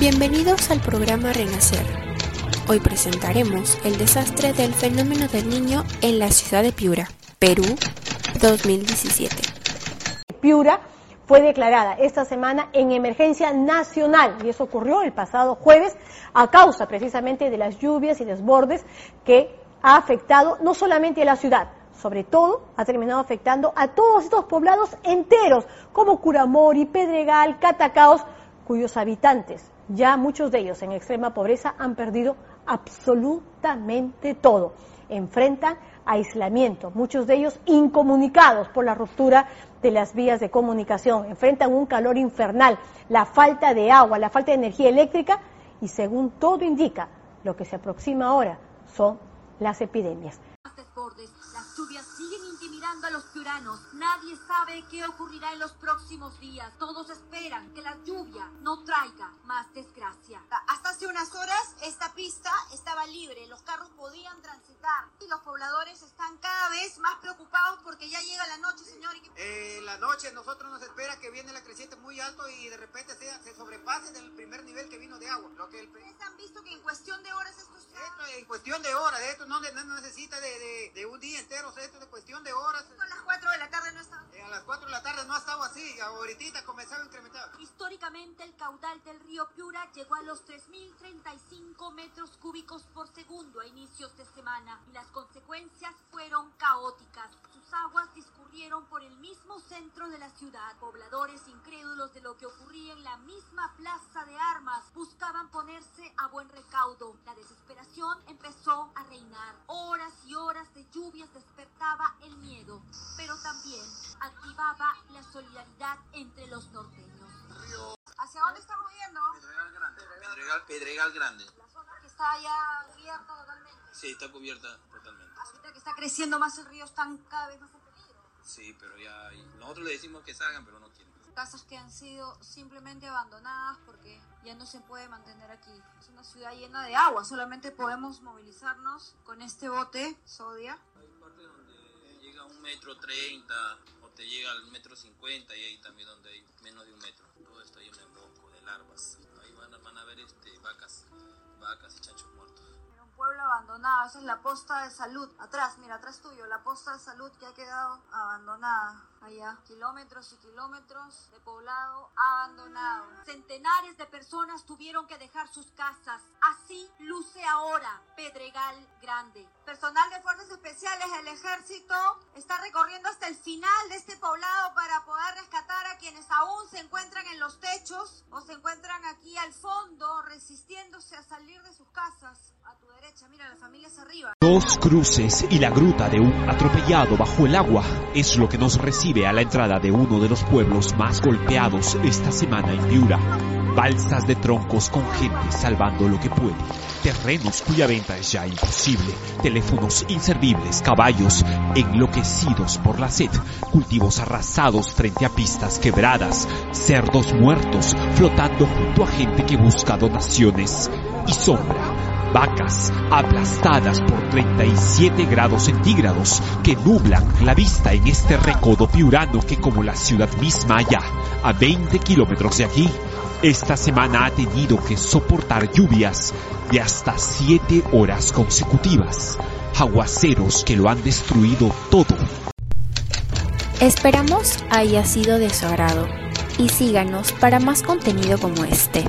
Bienvenidos al programa Renacer. Hoy presentaremos el desastre del fenómeno del niño en la ciudad de Piura, Perú, 2017. Piura fue declarada esta semana en emergencia nacional y eso ocurrió el pasado jueves a causa precisamente de las lluvias y desbordes que ha afectado no solamente a la ciudad, sobre todo ha terminado afectando a todos estos poblados enteros como Curamori, Pedregal, Catacaos, cuyos habitantes ya muchos de ellos en extrema pobreza han perdido absolutamente todo. Enfrentan aislamiento, muchos de ellos incomunicados por la ruptura de las vías de comunicación, enfrentan un calor infernal, la falta de agua, la falta de energía eléctrica y según todo indica, lo que se aproxima ahora son las epidemias. Lluvias siguen intimidando a los piuranos. Nadie sabe qué ocurrirá en los próximos días. Todos esperan que la lluvia no traiga más desgracia. Hasta hace unas horas esta pista estaba libre, los carros podían transitar y los pobladores están cada vez más preocupados porque ya llega la noche, señor. Eh, la noche nosotros nos espera que viene la creciente muy alto y de repente se, se sobrepase del primer nivel que vino de agua. Lo que el... ¿Ustedes han visto que en cuestión de horas esto está... Esto en cuestión de horas, esto no, no necesita de de, un día o sea, esto es cuestión de horas. A las 4 de la tarde no estaba. Eh, a las 4 de la tarde no ha estado así, ahorita comenzaba a incrementar. Históricamente el caudal del río Piura llegó a los 3.035 metros cúbicos por segundo a inicios de semana y las consecuencias fueron caóticas. Sus aguas discurrieron por el mismo centro de la ciudad. Pobladores incrédulos de lo que ocurría en la misma plaza de armas buscaban ponerse a buen recaudo. La desesperación empezó a reinar. Despertaba el miedo, pero también activaba la solidaridad entre los norteños. ¿Hacia dónde estamos yendo? Pedregal Grande. Pedregal, Grande. La zona que está ya cubierta totalmente. Sí, está cubierta totalmente. Ahorita que está creciendo más el río están cada vez más en peligro. Sí, pero ya nosotros le decimos que salgan, pero no quieren. Casas que han sido simplemente abandonadas porque ya no se puede mantener aquí. Es una ciudad llena de agua, solamente podemos movilizarnos con este bote, Sodia. Un metro treinta o te llega al metro cincuenta y ahí también donde hay menos de un metro. Todo está lleno de bosco, de larvas. Ahí van, van a ver este, vacas, vacas y chanchos abandonado. Esa es la posta de salud. Atrás, mira, atrás tuyo, la posta de salud que ha quedado abandonada. Allá, kilómetros y kilómetros de poblado abandonado. Centenares de personas tuvieron que dejar sus casas. Así luce ahora Pedregal Grande. Personal de Fuerzas Especiales del Ejército está recorriendo hasta el final de este poblado para poder rescatar a quienes aún se encuentran en los techos o se encuentran aquí al fondo resistiéndose a salir de sus casas. A tu derecha, mira, las familias arriba. Dos cruces y la gruta de un atropellado bajo el agua es lo que nos recibe a la entrada de uno de los pueblos más golpeados esta semana en Piura. Balsas de troncos con gente salvando lo que puede. Terrenos cuya venta es ya imposible. Teléfonos inservibles, caballos enloquecidos por la sed. Cultivos arrasados frente a pistas quebradas. Cerdos muertos flotando junto a gente que busca donaciones. Y sombra vacas aplastadas por 37 grados centígrados que nublan la vista en este recodo piurano que como la ciudad misma allá, a 20 kilómetros de aquí, esta semana ha tenido que soportar lluvias de hasta 7 horas consecutivas, aguaceros que lo han destruido todo. Esperamos haya sido de su agrado y síganos para más contenido como este.